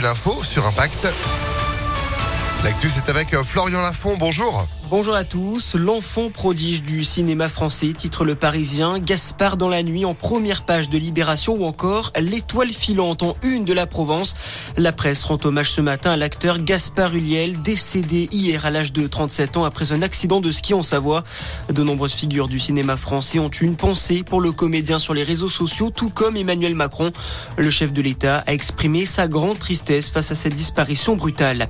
l'info sur Impact. L'actu, c'est avec euh, Florian Lafont. Bonjour. Bonjour à tous. L'enfant prodige du cinéma français, titre le Parisien, Gaspard dans la nuit en première page de Libération ou encore L'étoile filante en une de la Provence. La presse rend hommage ce matin à l'acteur Gaspard Huliel, décédé hier à l'âge de 37 ans après un accident de ski en Savoie. De nombreuses figures du cinéma français ont eu une pensée pour le comédien sur les réseaux sociaux, tout comme Emmanuel Macron. Le chef de l'État a exprimé sa grande tristesse face à cette disparition brutale.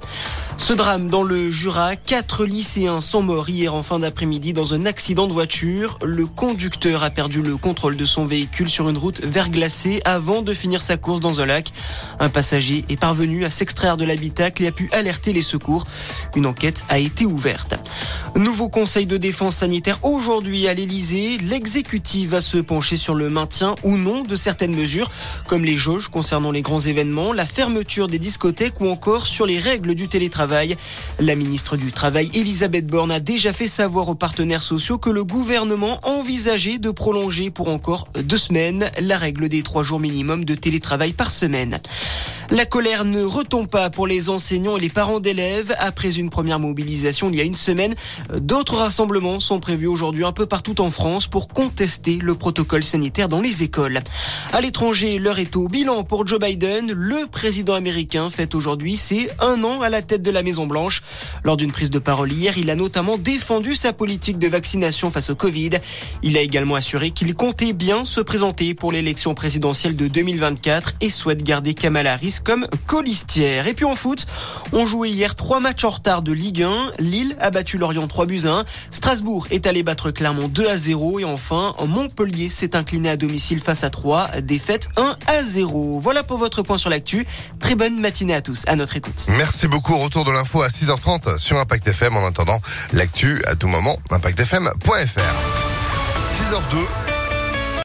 Ce drame dans le Jura, quatre lycéens sont morts hier en fin d'après-midi dans un accident de voiture. Le conducteur a perdu le contrôle de son véhicule sur une route verglacée avant de finir sa course dans un lac. Un passager est parvenu à s'extraire de l'habitacle et a pu alerter les secours. Une enquête a été ouverte. Nouveau conseil de défense sanitaire aujourd'hui à l'Elysée. L'exécutif va se pencher sur le maintien ou non de certaines mesures, comme les jauges concernant les grands événements, la fermeture des discothèques ou encore sur les règles du télétravail. La ministre du Travail, Elisabeth Borne, a déjà fait savoir aux partenaires sociaux que le gouvernement envisageait de prolonger pour encore deux semaines la règle des trois jours minimum de télétravail par semaine. La colère ne retombe pas pour les enseignants et les parents d'élèves. Après une première mobilisation il y a une semaine, d'autres rassemblements sont prévus aujourd'hui un peu partout en France pour contester le protocole sanitaire dans les écoles. À l'étranger, l'heure est au bilan pour Joe Biden. Le président américain fête aujourd'hui ses un an à la tête de la Maison Blanche. Lors d'une prise de parole hier, il a notamment défendu sa politique de vaccination face au Covid. Il a également assuré qu'il comptait bien se présenter pour l'élection présidentielle de 2024 et souhaite garder Kamala Harris comme colistière. Et puis en foot, on jouait hier trois matchs en retard de Ligue 1. Lille a battu Lorient 3 buts à 1. Strasbourg est allé battre Clermont 2 à 0. Et enfin, Montpellier s'est incliné à domicile face à 3. Défaite 1 à 0. Voilà pour votre point sur l'actu. Très bonne matinée à tous. À notre écoute. Merci beaucoup. Retour de l'info à 6h30 sur Impact FM. En attendant, l'actu à tout moment, impactfm.fr. 6h02.